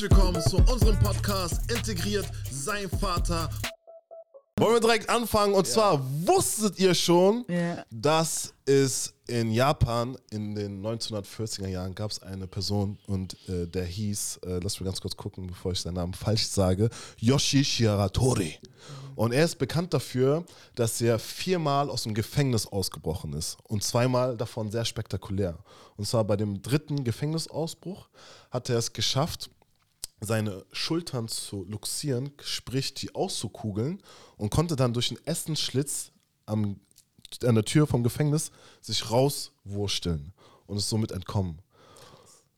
Herzlich willkommen zu unserem Podcast Integriert sein Vater. Wollen wir direkt anfangen? Und zwar wusstet ihr schon, Ja. dass es in Japan in den 1940er Jahren gab es eine Person und äh, der hieß, äh, lass mich ganz kurz gucken, bevor ich seinen Namen falsch sage, Yoshi Shiratori. Und er ist bekannt dafür, dass er viermal aus dem Gefängnis ausgebrochen ist und zweimal davon sehr spektakulär. Und zwar bei dem dritten Gefängnisausbruch hat er es geschafft, seine Schultern zu luxieren, sprich die auszukugeln und konnte dann durch einen Essenschlitz am, an der Tür vom Gefängnis sich rauswursteln und ist somit entkommen.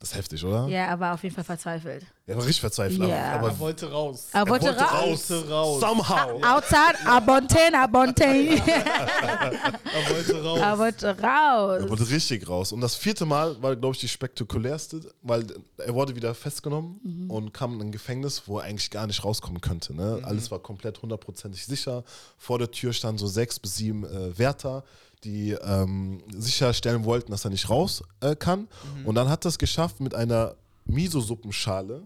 Das ist heftig, oder? Ja, aber auf jeden Fall verzweifelt. Er war richtig verzweifelt. Ja. Aber, Er wollte raus. Er wollte, wollte raus. wollte raus. Somehow. Outside, Abontain, Abontain. Er wollte raus. er wollte Er raus. wollte richtig raus. Und das vierte Mal war, glaube ich, die spektakulärste, weil er wurde wieder festgenommen Mhm. und kam in ein Gefängnis, wo er eigentlich gar nicht rauskommen könnte. Ne? Mhm. Alles war komplett hundertprozentig sicher. Vor der Tür standen so sechs bis sieben äh, Wärter, die ähm, sicherstellen wollten, dass er nicht raus äh, kann. Mhm. Und dann hat er es geschafft, mit einer Miso-Suppenschale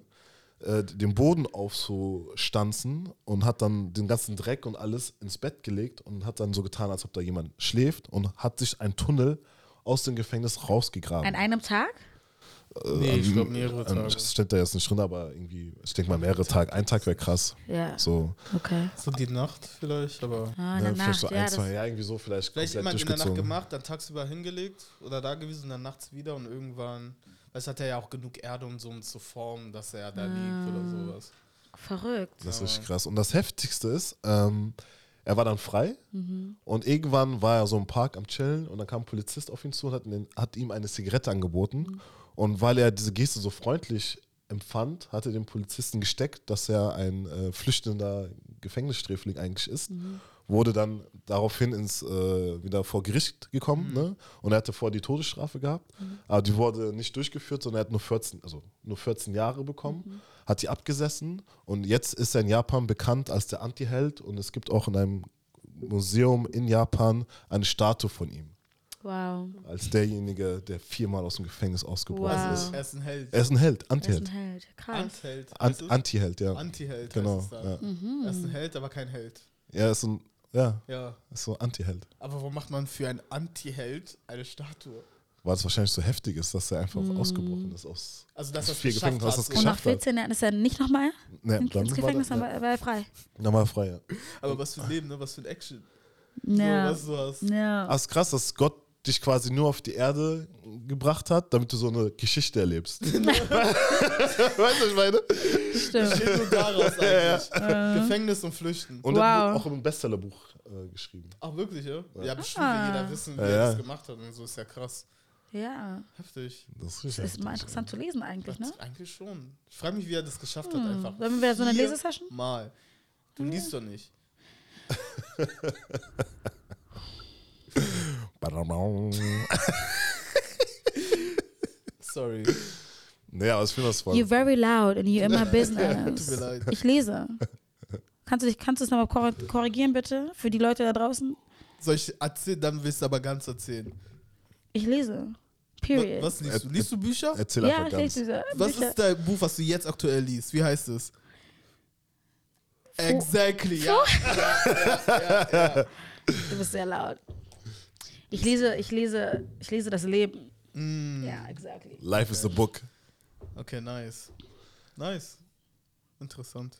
äh, den Boden aufzustanzen und hat dann den ganzen Dreck und alles ins Bett gelegt und hat dann so getan, als ob da jemand schläft und hat sich einen Tunnel aus dem Gefängnis rausgegraben. An einem Tag? nee, ich glaube mehrere Ähm, Tage. Das steht da jetzt nicht drin, aber irgendwie, ich denke mal mehrere Tage. Ein Tag wäre krass. Ja. So, Okay. So die Nacht vielleicht, aber Ah, ne, der vielleicht Nacht, so ja. ein, zwei, Das, ja, irgendwie so, vielleicht, vielleicht immer in der Nacht gemacht, dann tagsüber hingelegt oder da gewesen und dann nachts wieder und irgendwann, es hat er ja auch genug Erde und so, um zu formen, dass er da liegt oder sowas. verrückt. Das ist richtig krass. Und das Heftigste ist, ähm, er war dann frei und irgendwann war er so im Park am Chillen und dann kam ein Polizist auf ihn zu und hat, ihn- hat ihm eine Zigarette angeboten. Und weil er diese Geste so freundlich empfand, hat er dem Polizisten gesteckt, dass er ein äh, flüchtender Gefängnissträfling eigentlich ist. Wurde dann daraufhin ins, äh, wieder vor Gericht gekommen ne? und er hatte vor die Todesstrafe gehabt. Aber die wurde nicht durchgeführt, sondern er hat nur 14, also nur 14 Jahre bekommen, hat die abgesessen und jetzt ist er in Japan bekannt als der Anti-Held und es gibt auch in einem Museum in Japan eine Statue von ihm. Wow. Als derjenige, der viermal aus dem Gefängnis ausgebrochen Wow. ist. Er ist ein Held. Er ist ein Held, Er ist Anti-Held. ein Held. Krass. Antheld. An heißt es? Anti-Held, ja. Anti-Held Genau. heißt es da. Ja. Er ist ein Held, aber kein Held. Er ist ein, ja, Ja. ist so Anti-Held. Aber warum macht man für einen Anti-Held eine Statue? Weil es wahrscheinlich so heftig ist, dass er einfach ausgebrochen ist aus, Also, dass es vier Gefängnissen, hat, es so. Und nach geschafft hat. 14 Jahren ist er nicht nochmal Nee, ins dann Gefängnis, war, aber er war frei. ja, dann war er frei, ja. Aber was für ein Leben, ne? was für ein Action. Ja. So, was du hast. Ja. Ah, ist krass, dass Gott dich quasi nur auf die Erde gebracht hat, damit du so eine Geschichte erlebst. weißt du, was ich meine? Stimmt. Steht nur daraus eigentlich. Gefängnis und Flüchten. Und Wow. auch im Bestsellerbuch äh, geschrieben. Ach, wirklich, ja? Ja, bestimmt Ah. jeder wissen, wie Ja, er ja. das gemacht hat und so. Ist ja krass. Ja. Heftig. Das ist. Das ist mal interessant zu lesen eigentlich, ne? Eigentlich schon. Ich frage mich, wie er das geschafft hat, einfach. Sollen wir so eine Lesesession? Mal. Du liest doch nicht. Sorry. naja, aber ich finde das voll. You're very loud and you're in my Tut mir business. leid. Ich lese. Kannst du dich, kannst du es nochmal korri- korrigieren, bitte? Für die Leute da draußen? Soll ich erzählen, dann willst du aber ganz erzählen. Ich lese. Period. Was liest du? Liest du Bücher? Erzähl ja, einfach ich ganz. lese Was Bücher. ist dein Buch, was du jetzt aktuell liest? Wie heißt es? Exactly, ja. Du bist sehr laut. Ich lese, ich lese, ich lese das Leben. Mm, Ja, exactly. Life is a book. okay, nice. Nice. Interessant.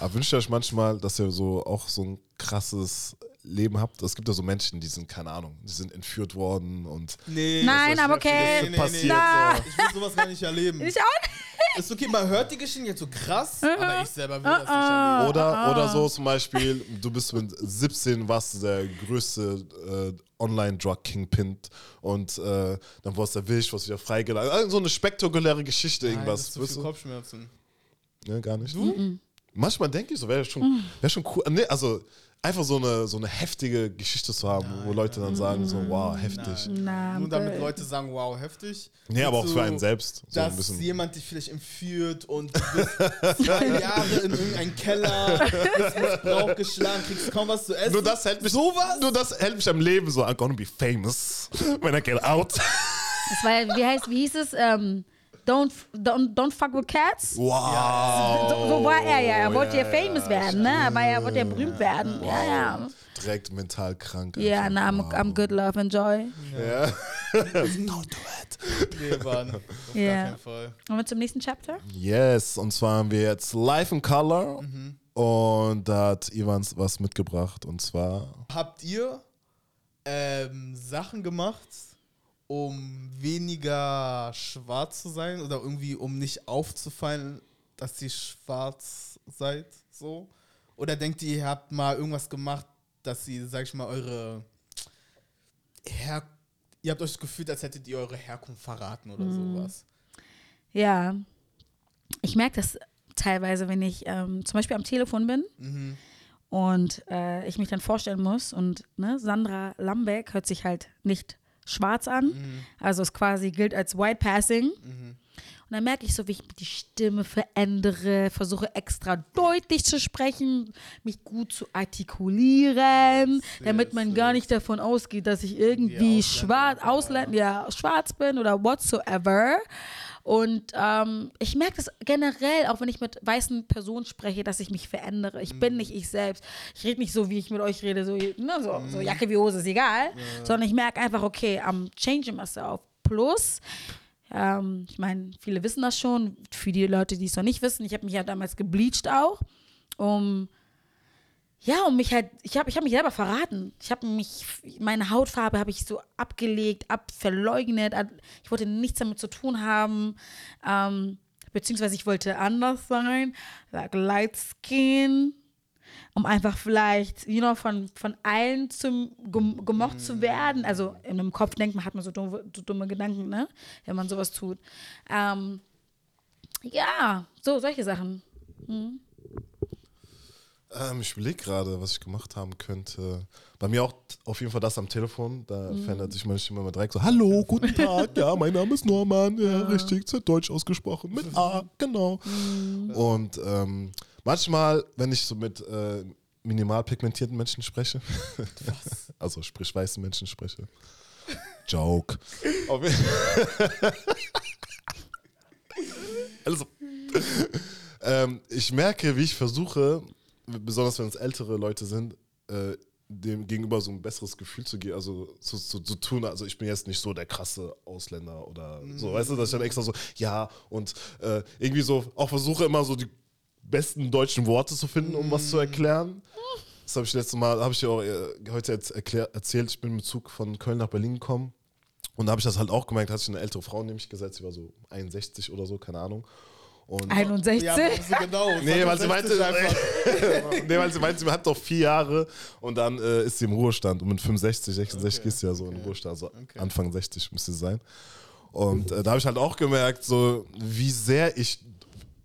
Aber wünscht ihr euch manchmal, dass ihr so auch so ein krasses Leben habt? Es gibt ja so Menschen, die sind, keine Ahnung, die sind entführt worden und Nee. Nein, aber okay. nee, nee, passiert Na. so. Ich will sowas gar nicht erleben. Ich auch nicht. Ist okay, man hört die Geschichten jetzt so krass, Uh-uh. aber ich selber will das nicht erleben. Oder, oder so zum Beispiel, du bist mit 17, warst du der größte äh, Online-Drug-Kingpin und äh, dann wurdest du erwischt, wirst wieder freigelassen. Also so eine spektakuläre Geschichte, Nein, irgendwas. das ist zu weißt viel du? Kopfschmerzen. Ne, gar nicht. Manchmal denke ich so, wäre schon, wär schon cool. Nee, also einfach so eine, so eine heftige Geschichte zu haben, wo Leute dann sagen, so, wow, heftig. Na, Nur damit. Leute sagen, wow, heftig. Nee, aber auch für einen selbst. So ein dass bisschen. jemand dich vielleicht entführt und du bist zwei Jahre in irgendeinem Keller, bist Missbrauch geschlagen, kriegst kaum was zu essen. Nur das hält mich, Sowas? nur das hält mich am Leben so. I'm gonna be famous when I get out. Das war ja, wie heißt, wie hieß es? Ähm, don't, don't, don't fuck with cats. Wow. So, so war er ja. Er wollte ja, ja, famous ja, werden, ne? Aber er wollte ja berühmt werden. Ja, ja. Direkt mental krank. Ja, einfach. na, I'm, Wow. I'm good, love, enjoy. Ja. Don't do it. Nee, Mann. Auf Ja. gar keinen Fall. Kommen wir zum nächsten Chapter? Yes, und zwar haben wir jetzt Live in Color. Mhm. Und da hat Ivans was mitgebracht. Und zwar. Habt ihr ähm, Sachen gemacht, um weniger schwarz zu sein oder irgendwie um nicht aufzufallen, dass ihr schwarz seid? So? Oder denkt ihr, ihr habt mal irgendwas gemacht, dass ihr, sag ich mal, eure Her ihr habt euch gefühlt, als hättet ihr eure Herkunft verraten oder sowas? Ja. Ich merke das teilweise, wenn ich ähm, zum Beispiel am Telefon bin Mhm. und äh, ich mich dann vorstellen muss und ne, Sandra Lambeck hört sich halt nicht schwarz an, Mhm. also es quasi gilt als White Passing. Mhm. Und dann merke ich so, wie ich die Stimme verändere, versuche extra deutlich zu sprechen, mich gut zu artikulieren, damit man gar nicht davon ausgeht, dass ich irgendwie schwarz. Ausländer, ja, schwarz bin oder whatsoever. Und ähm, ich merke das generell, auch wenn ich mit weißen Personen spreche, dass ich mich verändere. Ich bin nicht ich selbst. Ich rede nicht so, wie ich mit euch rede, so, ne, so, so Jacke wie Hose ist egal, sondern ich merke einfach, okay, I'm changing myself. Plus, ähm, ich meine, viele wissen das schon. Für die Leute, die es noch nicht wissen, ich habe mich ja damals gebleached auch, um ja, um mich halt, ich habe ich hab mich selber verraten. Ich habe mich, meine Hautfarbe habe ich so abgelegt, ab, verleugnet. Ich wollte nichts damit zu tun haben. Ähm, beziehungsweise ich wollte anders sein, like light skin, um einfach vielleicht, you know, von, von allen zum, gem, gemocht zu werden. Also in einem Kopf denkt man, hat man so dumme, so dumme Gedanken, ne? Wenn man sowas tut. Ähm, ja, so, solche Sachen. Hm. Ähm, ich überlege gerade, was ich gemacht haben könnte. Bei mir auch auf jeden Fall das am Telefon. Da Mhm. verändert sich meine Stimme immer direkt so: Hallo, guten Tag, ja, mein Name ist Norman. Ja, richtig, zu Deutsch ausgesprochen. Mit A, genau. Mhm. Und ähm, manchmal, wenn ich so mit äh, minimal pigmentierten Menschen spreche, also sprich weißen Menschen spreche, Joke. Also, ähm, ich merke, wie ich versuche, besonders wenn es ältere Leute sind, äh, dem gegenüber so ein besseres Gefühl zu geben, also zu, zu, zu tun. Also ich bin jetzt nicht so der krasse Ausländer oder so, weißt du, dass ich dann extra so, ja, und äh, irgendwie so auch versuche immer so die besten deutschen Worte zu finden, um was zu erklären. Das habe ich letztes Mal, habe ich dir auch äh, heute jetzt erklär, erzählt, ich bin mit dem Zug von Köln nach Berlin gekommen. Und da habe ich das halt auch gemerkt, hat sich eine ältere Frau nämlich gesetzt, die war so 61 oder so, keine Ahnung. Und 61? Ja, genau. Nee, weil sie 60 meinte, nee, weil sie meinte, sie hat doch vier Jahre und dann äh, ist sie im Ruhestand. Und mit 65, 66 Okay, ist sie ja so im okay, Ruhestand. Also okay. Anfang 60 müsste sie sein. Und äh, da habe ich halt auch gemerkt, so wie sehr ich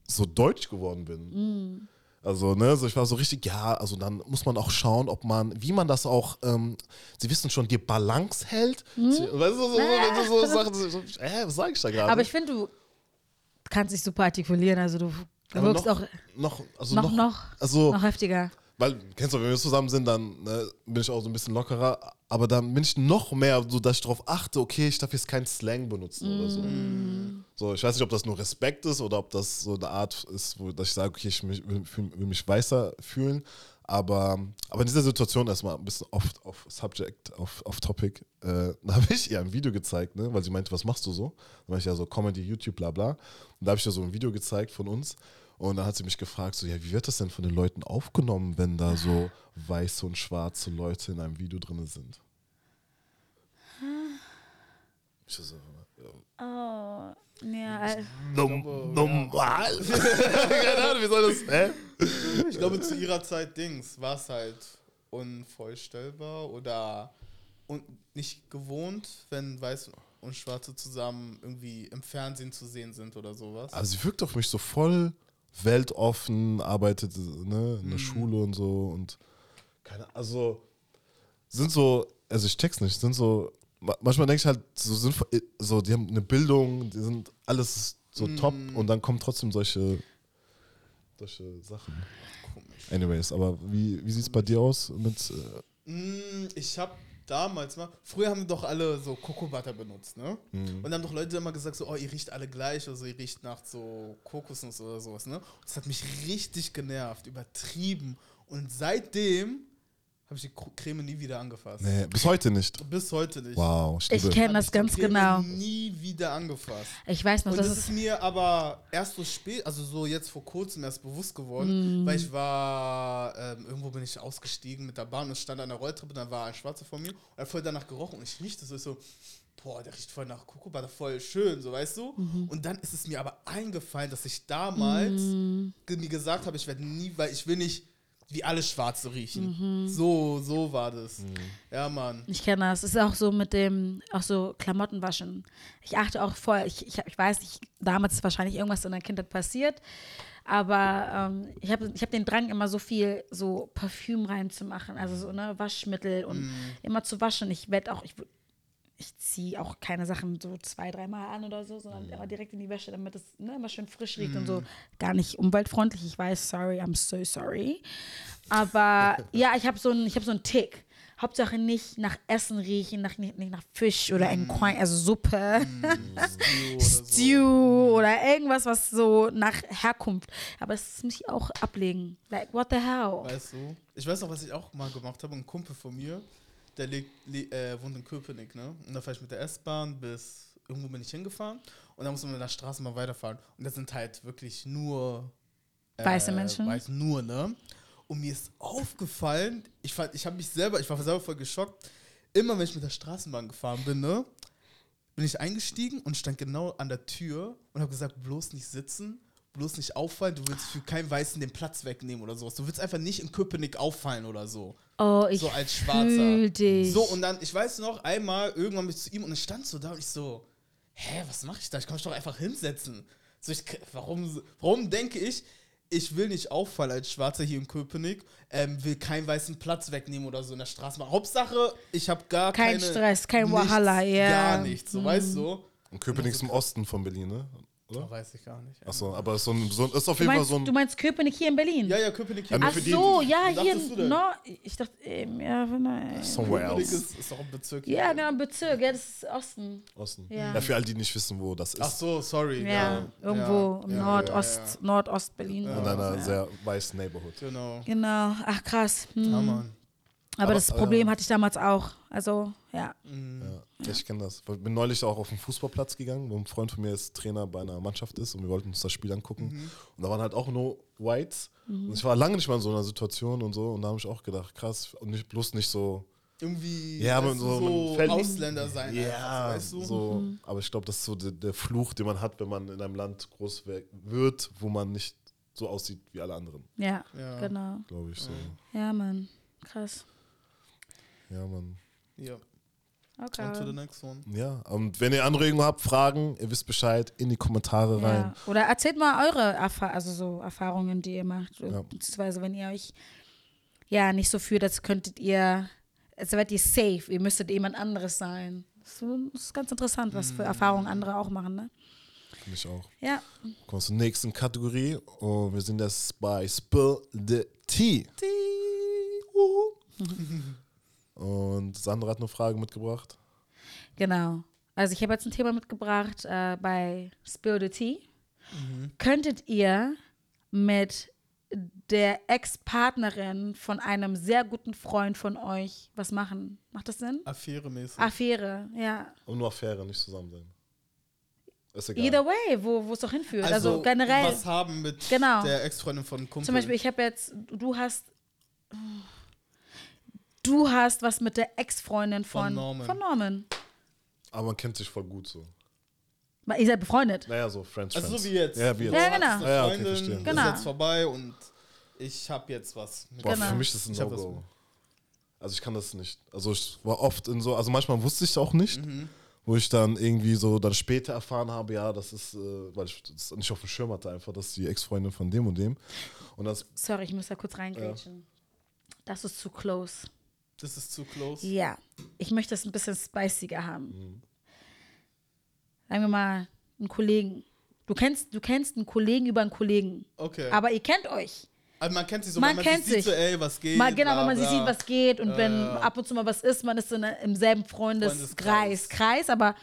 so deutsch geworden bin. Also, ne, so ich war so richtig, ja, also dann muss man auch schauen, ob man, wie man das auch, ähm, sie wissen schon, die Balance hält. Sie, weißt du, so, so, so, so Sachen, so, so, äh, was sag ich da gerade? Aber ich finde, du kannst dich super artikulieren, also du Aber wirkst noch, auch noch, also noch, noch, noch, also, noch heftiger. Weil, kennst du, wenn wir zusammen sind, dann ne, bin ich auch so ein bisschen lockerer. Aber dann bin ich noch mehr so, dass ich darauf achte, okay, ich darf jetzt keinen Slang benutzen oder so. So, ich weiß nicht, ob das nur Respekt ist oder ob das so eine Art ist, wo dass ich sage, okay, ich mich, will, will mich weißer fühlen. Aber, aber in dieser Situation erstmal ein bisschen off, off Subject, off, off Topic, äh, da habe ich ihr ein Video gezeigt, ne, weil sie meinte, was machst du so? Dann war ich ja so Comedy, YouTube, bla bla. Und da habe ich ihr so ein Video gezeigt von uns. Und dann hat sie mich gefragt, so, ja, wie wird das denn von den Leuten aufgenommen, wenn da so weiße und schwarze Leute in einem Video drin sind? Ich so, ja, Oh, ja. äh, Num normal? Keine Ahnung, wie soll das, hä? Ich glaube, zu ihrer Zeit Dings war es halt unvorstellbar oder und nicht gewohnt, wenn Weiß und Schwarze zusammen irgendwie im Fernsehen zu sehen sind oder sowas. Also sie wirkt auf mich so voll weltoffen, arbeitet ne, in der Schule und so und keine also sind so, also ich check's nicht, sind so, manchmal denke ich halt, so sind so, die haben eine Bildung, die sind alles so top und dann kommen trotzdem solche, solche Sachen. Komisch. Anyways, aber wie, wie sieht's bei dir aus mit, äh, Mm, Ich habe damals mal, früher haben doch alle so Kokobutter benutzt, ne? Und dann haben doch Leute immer gesagt, so, oh, ihr riecht alle gleich, also ihr riecht nach so Kokosnuss oder sowas, ne? Und das hat mich richtig genervt, übertrieben. Und seitdem habe ich die Creme nie wieder angefasst. Nee, bis heute nicht. Bis heute nicht. Wow, ich Ich liebe. kenn- Hab das ich die ganz Creme genau. Nie wieder angefasst. Ich weiß noch, Und das das ist. ist mir aber erst so spät, also so jetzt vor kurzem erst bewusst geworden, Mm. weil ich war, ähm, irgendwo bin ich ausgestiegen mit der Bahn und stand an der Rolltreppe, dann war ein Schwarzer vor mir und er hat voll danach gerochen und ich riechte so, ich so, boah, der riecht voll nach Kokobutter, voll schön, so weißt du? Mhm. Und dann ist es mir aber eingefallen, dass ich damals ge- mir gesagt habe, ich werde nie, weil ich will nicht wie alle Schwarze riechen. Mhm. So, so war das. Ja, Mann. Ich kenne das. Es ist auch so mit dem, auch so Klamotten waschen. Ich achte auch voll, ich, ich, ich weiß nicht, damals ist wahrscheinlich irgendwas in der Kindheit passiert, aber ähm, ich habe ich hab den Drang, immer so viel so Parfüm reinzumachen, also so ne, Waschmittel und immer zu waschen. Ich werde auch, ich, ich ziehe auch keine Sachen so zwei, dreimal an oder so, sondern immer direkt in die Wäsche, damit es ne, immer schön frisch riecht und so. Gar nicht umweltfreundlich, ich weiß, sorry, I'm so sorry. Aber ja, ich habe so einen hab so Tick. Hauptsache nicht nach Essen riechen, nach, nicht, nicht nach Fisch oder Enquine, also Suppe, Stew oder so. Stew oder irgendwas, was so nach Herkunft. Aber das muss ich auch ablegen. Like, what the hell? Weißt du? Ich weiß noch, was ich auch mal gemacht habe. Ein Kumpel von mir, der lebt, le äh, wohnt in Köpenick, ne? Und da fahre ich mit der S-Bahn bis irgendwo bin ich hingefahren und dann muss man mit der Straßenbahn weiterfahren. Und das sind halt wirklich nur äh, Weiße Menschen? Weiß nur, ne? Und mir ist aufgefallen, ich, fand- ich habe mich selber, ich war selber voll geschockt, immer wenn ich mit der Straßenbahn gefahren bin, ne? Bin ich eingestiegen und stand genau an der Tür und habe gesagt, bloß nicht sitzen, bloß nicht auffallen, du willst für keinen Weißen den Platz wegnehmen oder sowas. Du willst einfach nicht in Köpenick auffallen oder so. Oh, ich so als Schwarzer. dich. So, und dann, ich weiß noch, einmal, irgendwann bin ich zu ihm und ich stand so da und ich so, hä, was mache ich da? Ich kann mich doch einfach hinsetzen. So, ich, warum, warum denke ich, ich will nicht auffallen als Schwarzer hier in Köpenick, ähm, will keinen weißen Platz wegnehmen oder so in der Straßenbahn. Hauptsache, ich habe gar Kein keine... Stress, kein nichts, Wahala, ja. Gar nichts, so, Mhm. weißt du? Und Köpenick ist im Osten von Berlin, ne? Oder? Weiß ich gar nicht. Achso, aber so ein, so ein, ist auf du, jeden Fall meinst, so ein. du meinst Köpenick hier in Berlin? Ja, ja, Köpenick hier. Ja, Ach für die- so, Wo ja, hier in? Nord. Ich dachte, ähm, ja, nein. Somewhere Köpenick else. ist, ist doch ein Bezirk. Ja, genau, Bezirk, ja, das ist Osten. Osten. Ja. Ja. für all die nicht wissen, wo das ist. Ach so, sorry. Ja, irgendwo ja, im ja, Nordost, ja, ja. Nordost-Berlin. In einer ja. sehr weißen Neighborhood. Genau. Genau, ach krass. Hm. Ja, Mann. Aber, Aber, das äh, Problem hatte ich damals auch. Also, ja. Ja, ich kenne das. Ich bin neulich auch auf den Fußballplatz gegangen, wo ein Freund von mir jetzt Trainer bei einer Mannschaft ist und wir wollten uns das Spiel angucken. Mhm. Und da waren halt auch nur Whites. Und ich war lange nicht mal in so einer Situation und so. Und da habe ich auch gedacht, krass, und nicht, bloß nicht so. Irgendwie Ja, man so- so, man Ausländer sein. Ja, einfach, weißt du? so. Mhm. Aber ich glaube, das ist so der, der Fluch, den man hat, wenn man in einem Land groß wird, wo man nicht so aussieht wie alle anderen, Ja, Ja. genau. glaube ich so. Ja, Mann. Krass. Ja, Mann. Ja. On to the Okay. next one. Ja, und wenn ihr Anregungen habt, Fragen, ihr wisst Bescheid, in die Kommentare rein. Ja. Oder erzählt mal eure Erfa also so Erfahrungen, die ihr macht. Ja. Beziehungsweise, wenn ihr euch ja nicht so fühlt, als könntet ihr, als wärt ihr safe, ihr müsstet jemand anderes sein. So, das ist ganz interessant, was Mm. für Erfahrungen andere auch machen, ne? Finde ich auch. Ja. Kommen wir zur nächsten Kategorie. Und wir sind jetzt bei Spill the Tea. Und Sandra hat eine Frage mitgebracht. Genau. Also ich habe jetzt ein Thema mitgebracht äh, bei Spill the Tea. Könntet ihr mit der Ex-Partnerin von einem sehr guten Freund von euch was machen? Macht das Sinn? Affäre-mäßig. Affäre, ja. Und nur Affäre, nicht zusammen sein. Ist egal. Either way, wo es doch hinführt. Also, generell, Was haben mit Genau. der Ex-Freundin von Kumpel. zum Beispiel, ich habe jetzt, du hast, du hast was mit der Ex-Freundin von, Von Norman. Von Norman. Aber man kennt sich voll gut so. Weil Ihr seid befreundet. Naja, so Friends, Also Friends. so wie jetzt. Ja, wie jetzt. Ja, genau. Eine Ja, okay, Freundin, ist Genau. jetzt vorbei und ich habe jetzt was. mit- Boah, Genau. für mich ist das ein No-Go. Also ich kann das nicht. Also ich war oft in so, also manchmal wusste ich es auch nicht, Mhm. wo ich dann irgendwie so dann später erfahren habe, ja, das ist, äh, weil ich das nicht auf dem Schirm hatte einfach, dass die Ex-Freundin von dem und dem. Und das, Sorry, ich muss da kurz reingrätschen. Das ist zu close. Das ist zu close. Ja, ich möchte es ein bisschen spiciger haben. Sagen wir mal, einen Kollegen. Du kennst, du kennst einen Kollegen über einen Kollegen. Okay. Aber ihr kennt euch. Also man kennt sich so, Man man kennt sich sieht, sich. so, ey, was geht. Mal, genau, bla, wenn man sich sieht, was geht und Ja, wenn ja. ab und zu mal was ist, man ist in, im selben Freundeskreis, Freundeskreis. Kreis, aber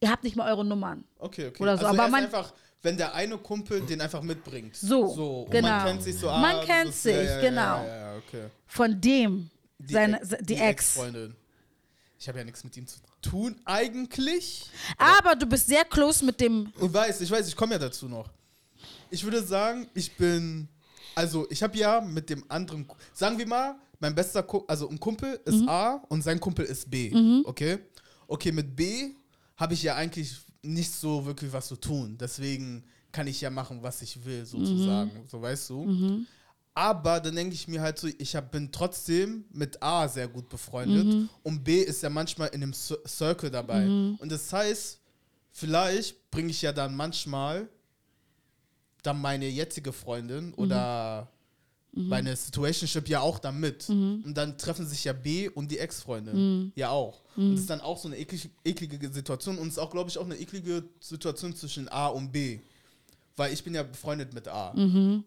ihr habt nicht mal eure Nummern. Okay, okay. Oder so, also aber er man- einfach, wenn der eine Kumpel den einfach mitbringt. So, so. Genau. man kennt sich so. Ah, Man kennt sich, ja, genau. Okay. Von dem, Die, seine, die, Ex. Ex-Freundin. Ich habe ja nichts mit ihm zu tun, eigentlich. Aber du bist sehr close mit dem. Ich weiß, ich weiß, ich komme ja dazu noch. Ich würde sagen, ich bin. Also, ich habe ja mit dem anderen. Sagen wir mal, mein bester Kumpel, also ein Kumpel ist Mhm. A und sein Kumpel ist B. Okay? Okay, mit B habe ich ja eigentlich nicht so wirklich was zu tun. Deswegen kann ich ja machen, was ich will, sozusagen. Mhm. So weißt du. Aber dann denke ich mir halt so, ich hab, bin trotzdem mit A sehr gut befreundet Mhm. und B ist ja manchmal in einem Cir- Circle dabei. Und das heißt, vielleicht bringe ich ja dann manchmal dann meine jetzige Freundin oder meine Situationship ja auch dann mit. Und dann treffen sich ja B und die Ex-Freundin ja auch. Und das ist dann auch so eine eklig, eklige Situation und es ist auch, glaube ich, auch eine eklige Situation zwischen A und B. Weil ich bin ja befreundet mit A.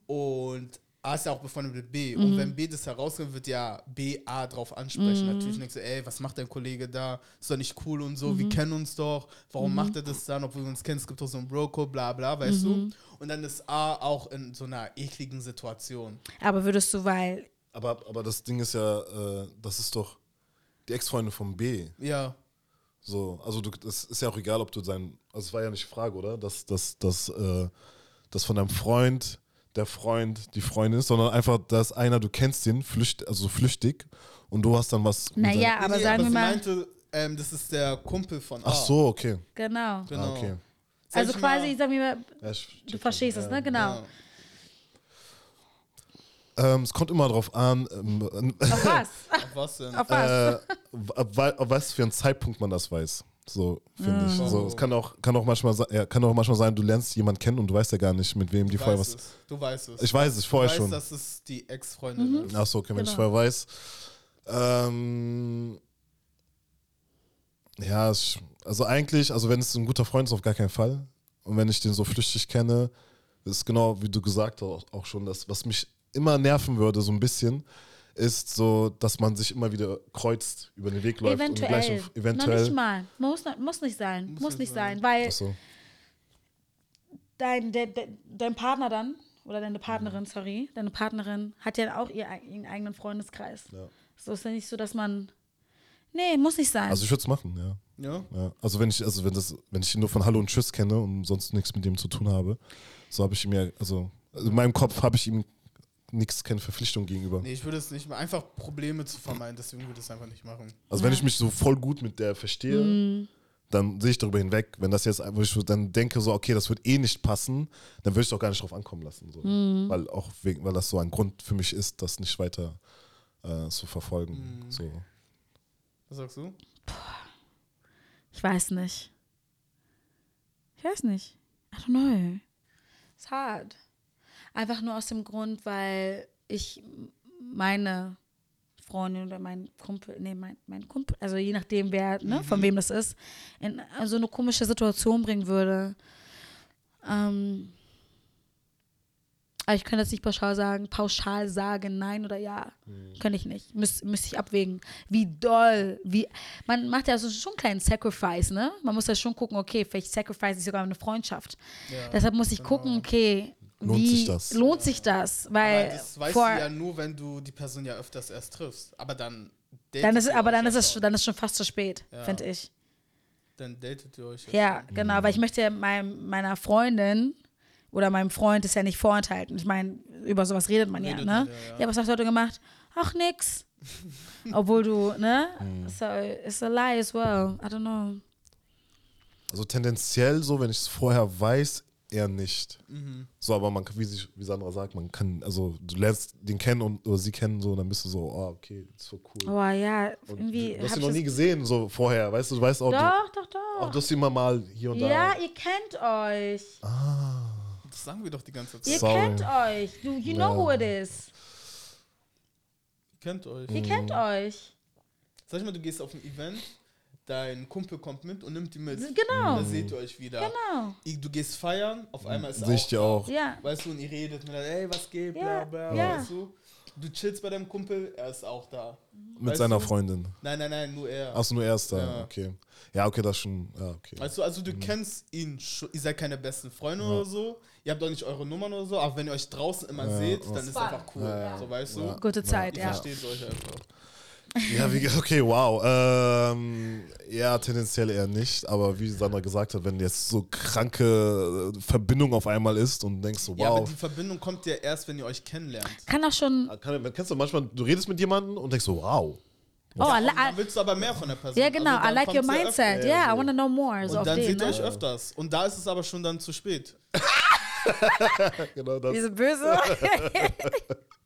Und A ist ja auch befreundet mit B. Und wenn B das herausfindet, wird ja B A drauf ansprechen. Natürlich denkst du, ey, was macht dein Kollege da? Ist doch nicht cool und so. Wir kennen uns doch. Warum macht er das dann, obwohl wir uns kennen? Es gibt doch so einen Bro-Code, bla bla, weißt du? Und dann ist A auch in so einer ekligen Situation. Aber würdest du, weil. Aber, aber das Ding ist ja, äh, das ist doch die Ex-Freundin von B. Ja. So, also du, das ist ja auch egal, ob du sein, also es war ja nicht die Frage, oder? Dass, dass, dass, äh, dass von deinem Freund der Freund die Freundin ist, sondern einfach, dass einer, du kennst den, flücht, also flüchtig und du hast dann was. Naja, aber Nee, sagen wir sie mal. meinte, ähm, das ist der Kumpel von A. Ach so, okay. Genau. Genau. Ah, okay. Also quasi, mal, sagen wir mal, Ja, ich du verstehst es, ja. ne? Genau. Ja. Ähm, es kommt immer darauf an, ähm, Auf was? Auf was denn? Auf was? äh, was für einen Zeitpunkt man das weiß. So, finde ich. Mhm. So, es kann auch, kann, auch manchmal, ja, kann auch manchmal sein, du lernst jemanden kennen und du weißt ja gar nicht, mit wem die Du vorher weißt was. es. Du weißt es. Ich weiß es du vorher weißt, schon. dass es die Ex-Freundin ist. Ach so, okay, wenn ich Genau. vorher weiß. Ähm, ja, es, also eigentlich, also wenn es ein guter Freund ist, auf gar keinen Fall. Und wenn ich den so flüchtig kenne, ist genau wie du gesagt hast, auch schon, das, was mich immer nerven würde, so ein bisschen, ist so, dass man sich immer wieder kreuzt, über den Weg läuft und Eventuell. gleich Noch eventuell. nicht mal. Muss, nicht- muss nicht sein. Muss, Muss nicht sein. sein. Weil so. dein, de, de, dein Partner dann, oder deine Partnerin, sorry, deine Partnerin hat ja auch ihr, ihren eigenen Freundeskreis. Ja. So ist ja nicht so, dass man. Nee, muss nicht sein. Also ich würde es machen, ja. Ja. ja. Also wenn ich, also wenn das, wenn ich ihn nur von Hallo und Tschüss kenne und sonst nichts mit ihm zu tun habe, so habe ich ihm ja, also in meinem Kopf habe ich ihm nichts, keine Verpflichtung gegenüber. Nee, ich würde es nicht mal einfach Probleme zu vermeiden, deswegen würde ich es einfach nicht machen. Also wenn ich mich so voll gut mit der verstehe, Mhm. dann sehe ich darüber hinweg. Wenn das jetzt, wo ich so dann denke, so, okay, das wird eh nicht passen, dann würde ich es auch gar nicht drauf ankommen lassen. So. Mhm. Weil auch wegen, weil das so ein Grund für mich ist, das nicht weiter äh, zu verfolgen. Mhm. So. Was sagst du? ich weiß nicht. Ich weiß nicht. I don't know. It's hard. Einfach nur aus dem Grund, weil ich meine Freundin oder mein Kumpel, nee, mein, mein Kumpel, also je nachdem, wer, ne, von wem das ist, in so eine komische Situation bringen würde. Ähm, aber ich könnte jetzt nicht pauschal sagen, pauschal sagen, nein oder ja. Könnte ich nicht. Müs müsste ich abwägen. Wie doll, wie. Man macht ja so schon einen kleinen Sacrifice, ne? Man muss ja schon gucken, okay, vielleicht sacrifice ich sogar eine Freundschaft. Ja. Deshalb muss ich gucken, okay, Lohnt wie sich das? lohnt sich das? Weil Aber das weißt vor, du ja nur, wenn du die Person ja öfters erst triffst. Aber dann dann ist, aber dann ist es schon. dann ist schon fast zu spät, Ja. finde ich. Dann datet ihr euch Ja, schon. genau, weil ich möchte ja meinem, meiner Freundin oder meinem Freund das ja nicht vorenthalten. Ich meine, über sowas redet man ja, Redet ne? man, Ja, ja, ja. was hast du heute gemacht? Ach, nix. Obwohl du, ne? So, it's a lie as well. I don't know. Also tendenziell so, wenn ich es vorher weiß, eher nicht. Mhm. So, aber man kann, wie, sich, wie Sandra sagt, man kann, also du lernst den kennen und oder sie kennen so, und dann bist du so, oh, okay, ist so cool. Aber ja, Und irgendwie. du hast ihn ich noch nie gesehen, so vorher, weißt du, du weißt auch, du, Doch, doch, doch. auch das immer mal hier und ja, da. ihr kennt euch. Das sagen wir doch die ganze Ihr Zeit. Sorry. kennt euch. Du, you know who it is. Ihr kennt euch. Ihr kennt euch. Sag ich mal, du gehst auf ein Event dein Kumpel kommt mit und nimmt die mit. Genau. Da seht ihr euch wieder. Genau. Ich- Du gehst feiern, auf einmal ist er ich dir da. auch. Ja. Weißt du, und ihr redet mit ey, was geht, Ja, bla bla, ja. weißt du? Du chillst bei deinem Kumpel, er ist auch da. Mit Weißt seiner du? Freundin. Nein, nein, nein, nur er. Achso, nur erster. Ja. Okay. Ja, okay, das schon. Ja, okay. Weißt du, also du kennst ihn schon, ihr seid keine besten Freunde oder so, ihr habt auch nicht eure Nummern oder so, aber wenn ihr euch draußen immer Ja, seht, ja. dann ist es einfach cool. Ja. So, weißt du? Ja. Gute Zeit, Ihr ja. versteht euch einfach. Ja, wie, okay, wow. Ähm, ja, tendenziell eher nicht. Aber wie Sandra gesagt hat, wenn jetzt so kranke äh, Verbindung auf einmal ist und denkst so, Ja, aber wow. die Verbindung kommt ja erst, wenn ihr euch kennenlernt. Kann auch schon. Kann, kennst du manchmal, du redest mit jemandem und denkst so, wow. Oh, I, Und dann willst du aber mehr von der Person. ja, genau. Also I like your ja öfter. mindset. Yeah, I want to know more. So Und dann den, seht ihr ne? euch öfters. Und da ist es aber schon dann zu spät. Genau das. Diese böse.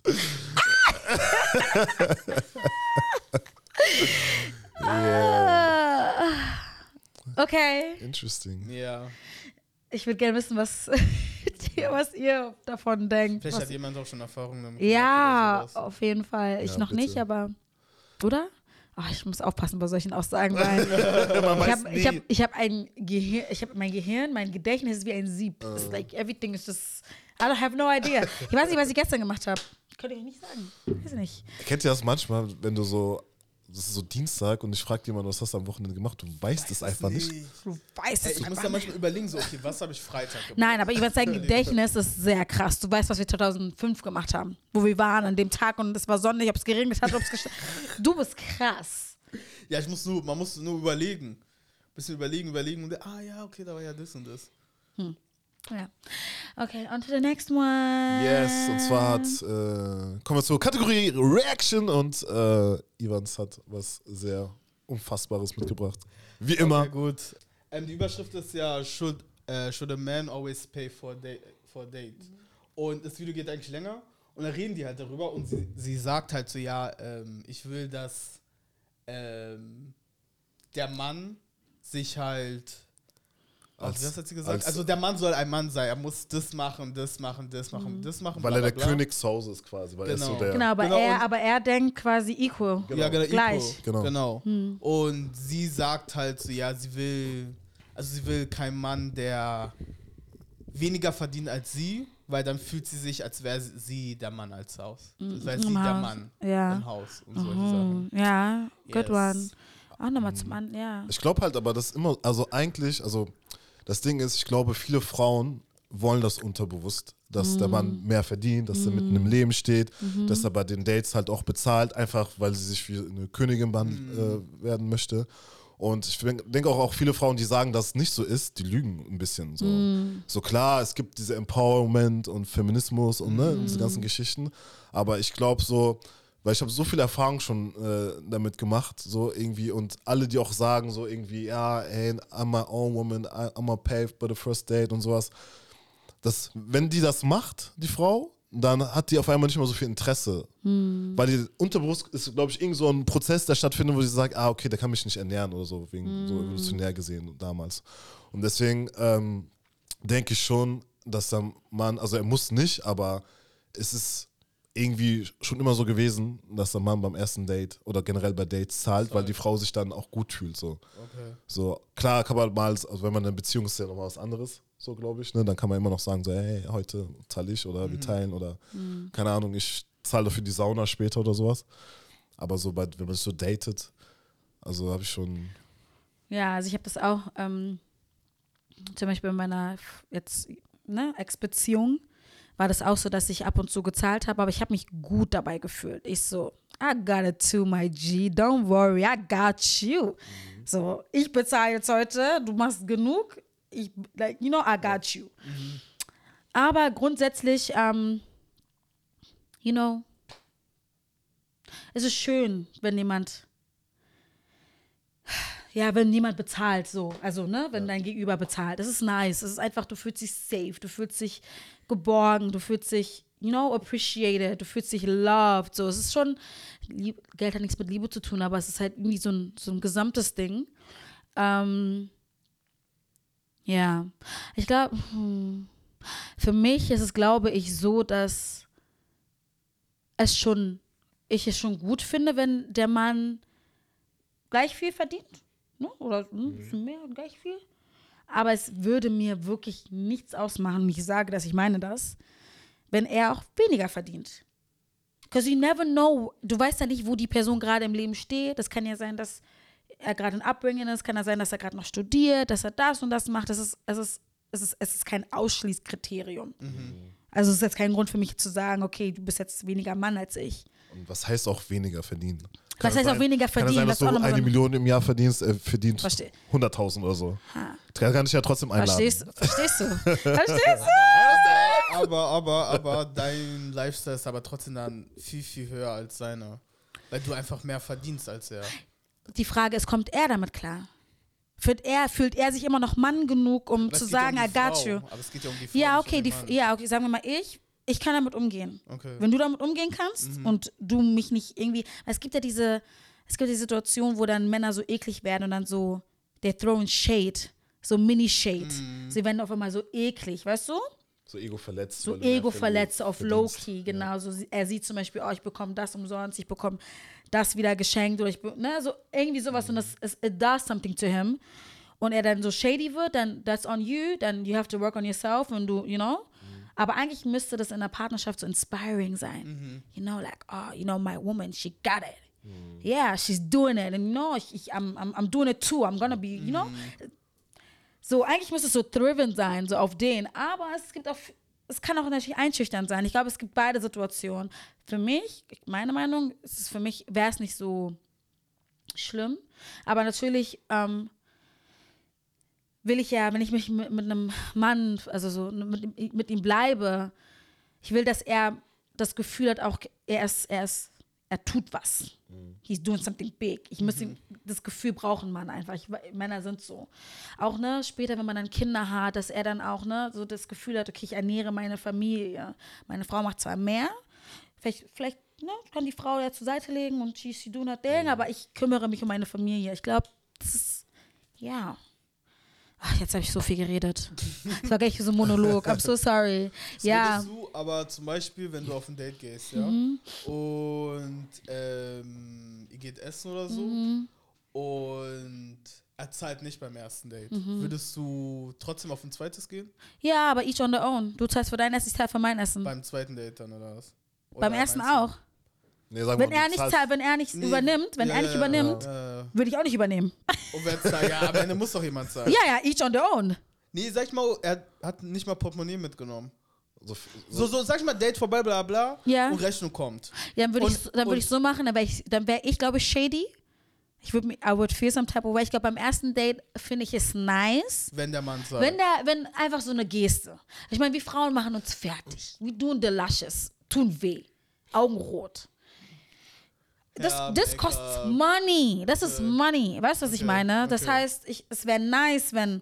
Ah. okay. Interesting. Ja. Ich würde gerne wissen, was, was ihr davon denkt. Vielleicht Was, hat jemand auch schon Erfahrung damit. ja, auf jeden Fall. Ich Ja, noch bitte. nicht, aber. Oder? Ach, ich muss aufpassen bei solchen Aussagen, weil ich habe ich hab, hab ein Gehirn, ich habe mein Gehirn, mein Gedächtnis ist wie ein Sieb. Ah. It's like everything is just. I don't have no idea. Ich weiß nicht, was ich gestern gemacht habe. Könnte ich nicht sagen. Weiß ich nicht. Kennt ihr das manchmal, wenn du so, das ist so Dienstag und ich frage jemanden, was hast du am Wochenende gemacht? Du weißt es einfach nicht. Du weißt Ey, es ich muss nicht. manchmal überlegen, so, okay, was habe ich Freitag gemacht? Nein, aber ich würde sagen, Gedächtnis ist sehr krass. Du weißt, was wir 2005 gemacht haben, wo wir waren an dem Tag und es war sonnig, ob es geregnet hat, ob es gest- Du bist krass. Ja, ich muss nur, man muss nur überlegen. Bisschen überlegen, überlegen und ah ja, okay, da war ja das und das. Ja. Okay, on to the next one. Yes, und zwar hat, äh, kommen wir zur Kategorie Reaction und äh, Ivans hat was sehr Unfassbares mitgebracht. Wie immer. Okay, gut. Ähm, die Überschrift ist ja should, äh, should a man always pay for a date? For a date? Und das Video geht eigentlich länger und da reden die halt darüber und sie, sie sagt halt so, ja, ähm, ich will, dass ähm, der Mann sich halt Als- Als, was hat sie gesagt? als- also der Mann soll ein Mann sein. Er muss das machen, das machen, das machen, das machen. Weil bla, er der bla, bla. König zu Hause ist quasi. Weil er ist so Genau. der, Genau, aber, Genau, er, aber er denkt quasi equal. Ja, genau, Gleich. Equal. Genau. genau. Und sie sagt halt so, ja, sie will, also sie will keinen Mann, der weniger verdient als sie, weil dann fühlt sie sich, als wäre sie der Mann als Haus. Das wäre sie Im der Haus. Mann Ja. im Haus und solche Sachen. Mhm. Ja, good Yes. one. Auch nochmal zum An, ja. Ich glaube halt aber, dass immer, also eigentlich, also das Ding ist, ich glaube, viele Frauen wollen das unterbewusst, dass der Mann mehr verdient, dass er mitten im Leben steht, dass er bei den Dates halt auch bezahlt, einfach weil sie sich wie eine Königin behandelt, äh, werden möchte. Und ich denke auch, auch viele Frauen, die sagen, dass es nicht so ist, die lügen ein bisschen. So, so klar, es gibt diese Empowerment und Feminismus und ne, diese ganzen Geschichten. Aber ich glaube so, weil ich habe so viel Erfahrung schon äh, damit gemacht, so irgendwie. Und alle, die auch sagen, so irgendwie, ja, hey, I'm my own woman, I'm a paved by the first date und sowas. Das, wenn die das macht, die Frau, dann hat die auf einmal nicht mehr so viel Interesse. Weil die unterbewusst ist, glaube ich, irgend so ein Prozess, der stattfindet, wo sie sagt, ah, okay, der kann mich nicht ernähren oder so, wegen so evolutionär gesehen damals. Und deswegen ähm, denke ich schon, dass der Mann, also er muss nicht, aber es ist irgendwie schon immer so gewesen, dass der Mann beim ersten Date oder generell bei Dates zahlt, weil die Frau sich dann auch gut fühlt. So, Okay. so klar kann man mal, also wenn man in einer Beziehung ist, ist ja nochmal was anderes, so glaube ich. Ne? Dann kann man immer noch sagen, so, hey, heute zahle ich oder wir teilen oder keine Ahnung, ich zahle dafür die Sauna später oder sowas. Aber so, bei, wenn man sich so datet, also habe ich schon. Ja, also ich habe das auch ähm, zum Beispiel in meiner jetzt ne, Ex-Beziehung war das auch so, dass ich ab und zu gezahlt habe, aber ich habe mich gut dabei gefühlt. Ich so, I got it too, my G, don't worry, I got you. So, ich bezahle jetzt heute, du machst genug, ich, like, you know, I got you. Aber grundsätzlich, ähm, you know, es ist schön, wenn jemand ja, wenn jemand bezahlt, so. Also, ne, wenn dein Gegenüber bezahlt. Das ist nice. Es ist einfach, du fühlst dich safe, du fühlst dich geborgen, du fühlst dich, you know, appreciated, du fühlst dich loved. So, es ist schon, Lieb, Geld hat nichts mit Liebe zu tun, aber es ist halt irgendwie so ein, so ein gesamtes Ding. Ähm, ja, ich glaube, hm, für mich ist es, glaube ich, so, dass es schon, ich es schon gut finde, wenn der Mann gleich viel verdient. Ne? Oder hm, ein bisschen mehr, gleich viel. Aber es würde mir wirklich nichts ausmachen, und ich sage das, ich meine das, wenn er auch weniger verdient. Because you never know, du weißt ja nicht, wo die Person gerade im Leben steht. Das kann ja sein, dass er gerade ein Upbringing ist, kann ja sein, dass er gerade noch studiert, dass er das und das macht. Das ist, es, ist, es, ist, es ist kein Ausschließkriterium. Also es ist jetzt kein Grund für mich zu sagen, okay, du bist jetzt weniger Mann als ich. Und was heißt auch weniger verdienen? Kann heißt es auch weniger Kann verdienen? es Das sein, dass du eine ein- Million im Jahr verdienst, äh, verdient Versteh. 100.000 oder so. Ha. Kann ich ja trotzdem einladen. Verstehst, verstehst du? Verstehst du? Aber, aber, aber dein Lifestyle ist aber trotzdem dann viel, viel höher als seiner. Weil du einfach mehr verdienst als er. Die Frage ist, kommt er damit klar? Fühlt er, fühlt er sich immer noch Mann genug, um Aber zu sagen, um I got Frau. you? Aber es geht ja um die Frau. Ja, okay, um die, ja, okay, sagen wir mal, ich, ich kann damit umgehen. Okay. Wenn du damit umgehen kannst Mhm. und du mich nicht irgendwie, es gibt ja diese, es gibt die Situation, wo dann Männer so eklig werden und dann so, they're throwing shade, so Mini-Shade. Mhm. Sie werden auf einmal so eklig, weißt du? So ego verletzt. So ego verletzt auf. Low-Key, genau. So, sie- er sieht zum Beispiel, oh, ich bekomme das umsonst, ich bekomme das wieder geschenkt oder ich, ne, so irgendwie sowas und das, es, it does something to him. Und er dann so shady wird, dann that's on you, dann you have to work on yourself und du, you know. Aber eigentlich müsste das in der Partnerschaft so inspiring sein. You know, like, oh, you know, my woman, she got it. Yeah, she's doing it. And you know, ich, ich, I'm, I'm, I'm doing it too. I'm gonna be, you know. So, eigentlich müsste es so driven sein, so auf den. Aber es gibt auch, es kann auch natürlich einschüchtern sein. Ich glaube, es gibt beide Situationen. Für mich, meine Meinung, ist es für mich, wäre es nicht so schlimm. Aber natürlich ähm, will ich ja, wenn ich mich mit, mit einem Mann, also so mit, ihm- mit ihm bleibe, ich will, dass er das Gefühl hat, auch er ist, er ist, er tut was. He's doing something big. Ich muss ihm, das Gefühl brauchen Mann einfach. Ich, Männer sind so. Auch ne, später, wenn man dann Kinder hat, dass er dann auch ne, so das Gefühl hat, okay, ich ernähre meine Familie. Meine Frau macht zwar mehr, vielleicht, vielleicht ne, kann die Frau ja zur Seite legen und she, she doing her thing, aber ich kümmere mich um meine Familie. Ich glaube, das ist, ja. Ach, jetzt habe ich so viel geredet. Das war gleich so ein Monolog. I'm so sorry. Ja. Würdest du aber zum Beispiel, wenn du auf ein Date gehst, ja, Mhm. und ähm, ihr geht essen oder so, Mhm. und er zahlt nicht beim ersten Date, Mhm. würdest du trotzdem auf ein zweites gehen? Ja, aber each on their own. Du zahlst für dein Essen, ich zahle für mein Essen. Beim zweiten Date dann, oder was? Oder Beim ersten auch. Nee, sag Wenn er nicht zahlst- zahlt, wenn er nicht Nee. übernimmt, wenn Ja, er nicht ja, übernimmt, Äh, würde ich auch nicht übernehmen. und wer zahlt? Ja, am Ende muss doch jemand zahlen. Ja, ja, each on their own. Nee, sag ich mal, er hat nicht mal Portemonnaie mitgenommen. So, So, so, sag ich mal, Date vorbei, bla bla, Ja. und Rechnung kommt. Ja, dann würde ich, dann würd ich so machen, dann wäre ich, dann wär ich glaube ich, shady. Ich würde I would feel some type of way. Ich glaube, beim ersten Date finde ich es nice. Wenn der Mann zahlt. Wenn der, wenn einfach so eine Geste. Ich meine, wir Frauen machen uns fertig. Wir tun the lushes, tun weh, Augenrot. Das, Ja, das kostet money. Das ist money. Weißt du, was ich Okay, meine? Das okay. heißt, ich, es wäre nice, wenn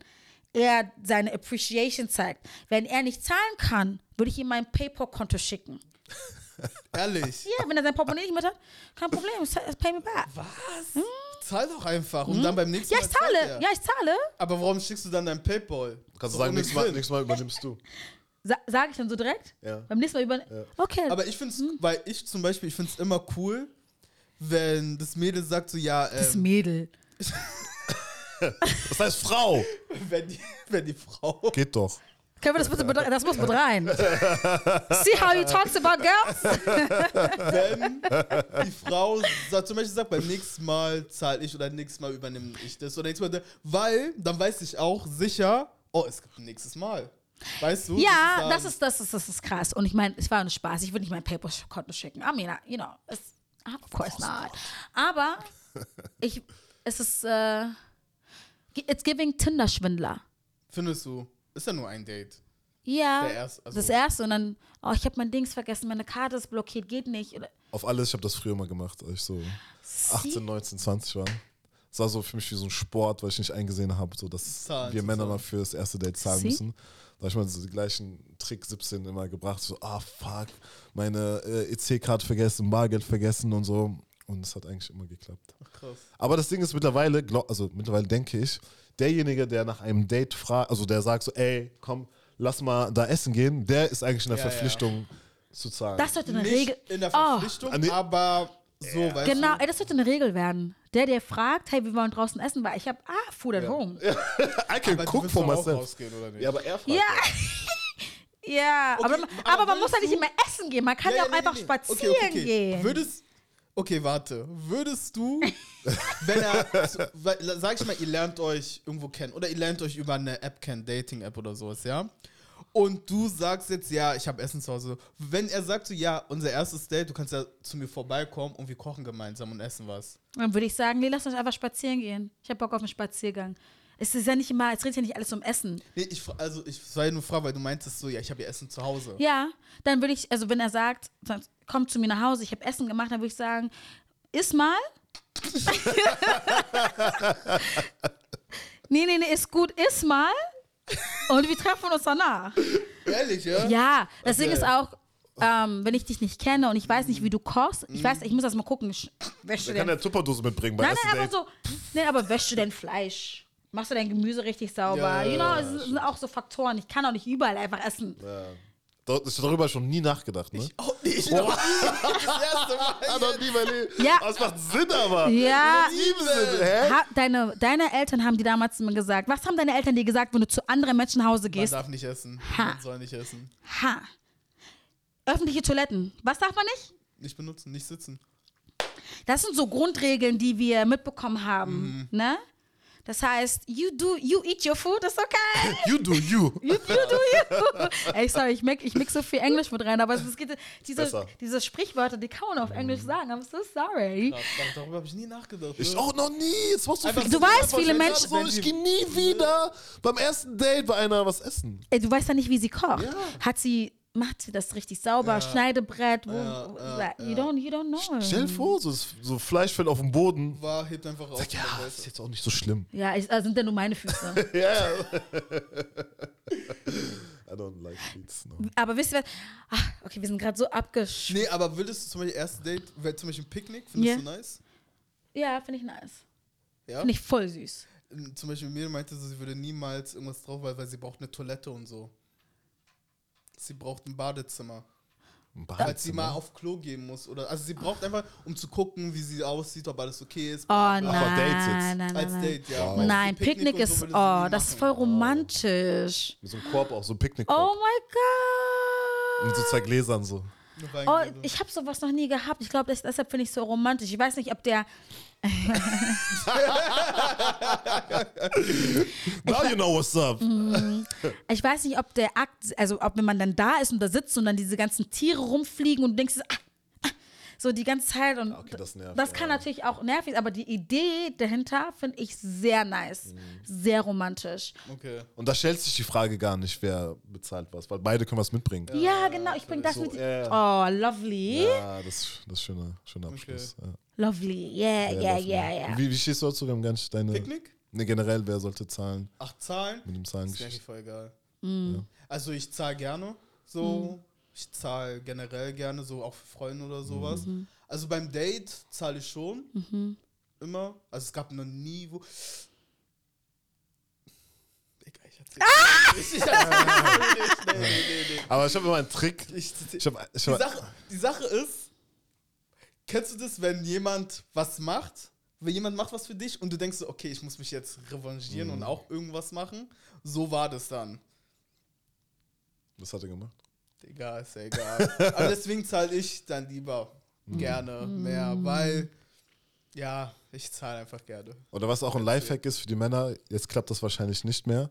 er seine Appreciation zeigt. Wenn er nicht zahlen kann, würde ich ihm mein PayPal-Konto schicken. Ehrlich. Ja, wenn er sein Portemonnaie nicht mit hat, kein Problem, pay me back. Was? Zahl doch einfach. Und dann beim nächsten Ja, Mal ich zahle. zahlt er. Ja, ich zahle. Aber warum schickst du dann dein Paypal? Kannst du sagen, nächstes Mal, nächstes Mal übernimmst du. Sa Sage ich dann so direkt? Ja. Beim nächsten Mal über. Okay. Aber ich finde es, weil ich zum Beispiel, ich finde es immer cool, wenn das Mädel sagt so, ja, das ähm, Mädel. Das heißt Frau. wenn, die, wenn die Frau, Geht doch. Können wir das bitte mit, das muss mit rein? See how you talks about girls? wenn die Frau sagt, zum Beispiel sagt, beim nächsten Mal zahle ich oder nächstes Mal übernehme ich das oder nächstes Mal, weil dann weiß ich auch sicher, oh, es gibt ein nächstes Mal. Weißt du? Ja, dann- das ist, das ist, das ist krass. Und ich meine, es war ein Spaß. Ich würde nicht mein PayPal-Konto schicken. I mean, you know, it's, of course not. Aber ich, es ist, äh, it's giving Tinder-Schwindler. Findest du? Ist ja nur ein Date. Ja, Der erst- also- das erste und dann, oh, ich habe mein Dings vergessen, meine Karte ist blockiert, geht nicht. Auf alles, ich habe das früher mal gemacht, als ich so 18, 19, 20 war. Es war so für mich wie so ein Sport, weil ich nicht eingesehen habe, so dass Zahlen wir Männer zahlen. mal für das erste Date zahlen Sie? müssen. Da habe ich mal so den gleichen Trick 17 immer gebracht, so, ah fuck, meine äh, EC-Karte vergessen, Bargeld vergessen und so. Und es hat eigentlich immer geklappt. Krass. Aber das Ding ist mittlerweile, glaub, also mittlerweile denke ich, derjenige, der nach einem Date fragt, also der sagt so, ey, komm, lass mal da essen gehen, der ist eigentlich in der Ja, ja. Verpflichtung zu zahlen. das sollte eine Regel. in der Oh. Verpflichtung, nee. aber So, weißt Genau, du? ey, das sollte eine Regel werden. Der, der fragt, hey, wir wollen draußen essen, weil ich habe, ah, food at home. I can Aber cook for myself. rausgehen, oder nicht? Ja, aber er fragt. Ja. Ja, Okay, aber, aber aber man muss ja nicht immer essen gehen. Man kann ja, auch nee, einfach nee, spazieren okay, okay, okay. gehen. Würdest, okay, warte. Würdest du, wenn er, sag ich mal, ihr lernt euch irgendwo kennen oder ihr lernt euch über eine App kennen, Dating-App oder sowas, ja? Und du sagst jetzt, ja, ich habe Essen zu Hause. Wenn er sagt so, ja, unser erstes Date, du kannst ja zu mir vorbeikommen und wir kochen gemeinsam und essen was. Dann würde ich sagen, nee, lass uns einfach spazieren gehen. Ich habe Bock auf einen Spaziergang. Es ist ja nicht immer, es dreht ja nicht alles um Essen. Nee, ich, also ich war ja nur Frage, weil du meintest so, ja, ich habe ja Essen zu Hause. Ja, dann würde ich, also wenn er sagt, komm zu mir nach Hause, ich habe Essen gemacht, dann würde ich sagen, iss mal. nee, nee, nee, ist gut, iss mal. Und wir treffen uns danach. Ehrlich, ja? Ja, das Ding Okay. ist auch, ähm, wenn ich dich nicht kenne und ich weiß nicht, wie du kochst, ich weiß, ich muss das mal gucken, sch- wäschst du Der kann denn, ja Tupperdose mitbringen bei nein, ersten nein, Date. einfach so, nee, aber wäschst du dein Fleisch? Machst du dein Gemüse richtig sauber? Ja, ja, you know, ja, es sind auch so Faktoren. Ich kann auch nicht überall einfach essen. Ja. Da- Ich hab darüber schon nie nachgedacht, ne? Oh, ich noch nie. Das erste Mal. Noch nie mein Leben. Ja. Aber es macht Sinn, aber. Ja. Sinn. Hä? Ha, deine, deine Eltern haben die damals immer gesagt, was haben deine Eltern dir gesagt, wenn du zu anderen Menschen nach Hause Man gehst? darf nicht essen. Ha. Man soll nicht essen. Ha. Öffentliche Toiletten. Was darf man nicht? Nicht benutzen, nicht sitzen. Das sind so Grundregeln, die wir mitbekommen haben. Mhm. Ne? Das heißt, you do, you eat your food, ist okay. You do you. You, you do you. Ey, sorry, ich mix, ich mix so viel Englisch mit rein, aber es geht, diese, Besser. diese Sprichwörter, die kann man auf Englisch sagen. I'm so sorry. Krass, dar- darüber habe ich nie nachgedacht. Ich ne? auch noch nie. Jetzt machst du Einfach Du weißt, viele Menschen- So, ich gehe nie wieder beim ersten Date bei einer was essen. Ey, du weißt ja nicht, wie sie kocht. Hat sie, macht sie das richtig sauber? Schneidebrett? Wo, Ja, ja, you, don't, you don't know. Stell dir vor, so, so Fleisch fällt auf den Boden. War, hebt einfach auf. Ja, und ist jetzt auch nicht so schlimm. Ja, ich, also sind ja nur meine Füße. Ja. I don't like sweets. No. aber wisst ihr was? Ach, okay, wir sind gerade so abgesch... Nee, aber würdest du zum Beispiel erste Date, wäre zum Beispiel ein Picknick, findest Ja. du nice? Ja, finde ich nice. Ja? Finde ich voll süß. Zum Beispiel mir meinte sie, sie würde niemals irgendwas drauf, weil, weil sie braucht eine Toilette und so. Sie braucht ein Badezimmer. Ein Falls sie Badezimmer? mal auf Klo gehen muss. Oder, also sie braucht einfach, um zu gucken, wie sie aussieht, ob alles okay ist. Oh nein, jetzt. nein, nein, Als nein. Date, ja. Wow. Weil Nein, Picknick Picknick ist, so sie oh, das ist machen. voll romantisch. Mit so einem Korb auch, so ein Picknickkorb. Oh my Mit so zwei Gläsern so. Oh, ich habe sowas noch nie gehabt. Ich glaube, deshalb finde ich es so romantisch. Ich weiß nicht, ob der. Now you know what's up. Ich weiß nicht, ob der Akt, also ob wenn man dann da ist und da sitzt und dann diese ganzen Tiere rumfliegen und du denkst, ah, so die ganze Zeit und Okay, das nervt, das kann ja. natürlich auch nervig, aber die Idee dahinter finde ich sehr nice, sehr romantisch. Okay. Und da stellt sich die Frage gar nicht, wer bezahlt was, weil beide können was mitbringen. Ja, genau, ich bringe das so, mit. ja, Oh, lovely, Ja, das, das ist schöner, schöner Abschluss. Ja. lovely, yeah, yeah, lovely. yeah, yeah. Wie, wie stehst du dazu? Wir haben gar nicht deine. Picknick? Ne, generell, wer sollte zahlen Ach, Zahlen? mit dem Zahlen? Das ist mir eigentlich voll egal. Also ich zahle gerne so. Ich zahle generell gerne so auch für Freunde oder sowas. Also beim Date zahle ich schon. Immer. Also es gab noch nie wo. Digga, ich erzähl nicht. Ich erzähl nicht. Nee, nee, nee. Aber ich habe immer einen Trick. Ich, Ich hab, ich die, Sache, die Sache ist, kennst du das, wenn jemand was macht? Wenn jemand macht was für dich und du denkst so, okay, ich muss mich jetzt revanchieren Mhm. und auch irgendwas machen. So war das dann. was hat er gemacht? Egal, ist ja egal. Aber deswegen zahle ich dann lieber Mhm. gerne mehr, weil, ja, ich zahle einfach gerne. Oder was auch ein Lifehack ist für die Männer, jetzt klappt das wahrscheinlich nicht mehr,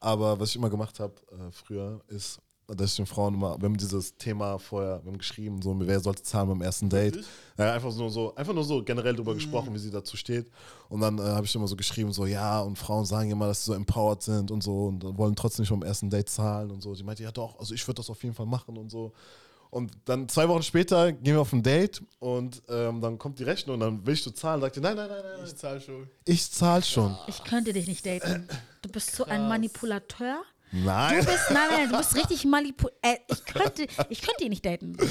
aber was ich immer gemacht habe äh, früher, ist, dass ich den Frauen immer, wir haben dieses Thema vorher, wir haben geschrieben, so, wer sollte zahlen beim ersten Date. Ja, einfach nur so, einfach nur so generell darüber gesprochen, wie sie dazu steht. Und dann äh, habe ich immer so geschrieben, so, ja, und Frauen sagen immer, dass sie so empowered sind und so und wollen trotzdem nicht beim ersten Date zahlen und so. Die meinte, ja doch, also ich würde das auf jeden Fall machen und so. Und dann zwei Wochen später gehen wir auf ein Date und ähm, dann kommt die Rechnung und dann willst du zahlen. Sagt die, nein, nein, nein, nein, Ich zahle schon. ich zahl schon. Ich könnte dich nicht daten. Du bist so ein Krass. Manipulateur. Du Nein. bist, nein, nein, du bist richtig manipulativ. Äh, ich, könnte, ich könnte ihn nicht daten. Du-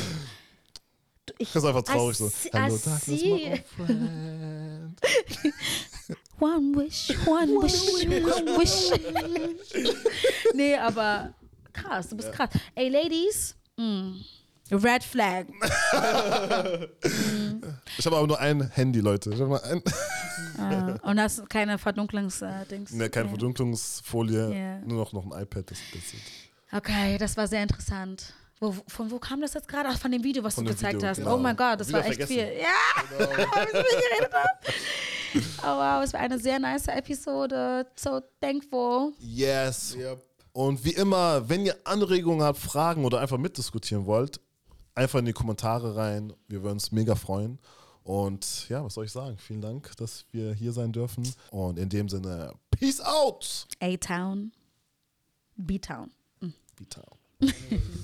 Ich, Das ist einfach traurig so. Hello, I darkness, my friend. One wish, one wish, one wish. nee, aber krass, du bist krass. Ey, Ladies, mm, red flag. mm. Ich habe aber nur ein Handy, Leute. Ich nur ein, Ah, und hast keine Verdunklungs-Dings. ne, keine. Verdunklungsfolie, Ja. nur noch, noch ein iPad. Das, das. Okay, das war sehr interessant. Wo, von wo kam das jetzt gerade? Ach, von dem Video, was Von du gezeigt Video, hast. genau. Oh mein Gott, das Wieder war echt vergessen. viel. Ja, wie wir geredet haben. Oh wow, es war eine sehr nice Episode. So thankful. Yes. Yep. Und wie immer, wenn ihr Anregungen habt, Fragen oder einfach mitdiskutieren wollt, einfach in die Kommentare rein. Wir würden uns mega freuen. Und ja, was soll ich sagen? Vielen Dank, dass wir hier sein dürfen. Und in dem Sinne, Peace out! A-Town, B-Town. B-Town.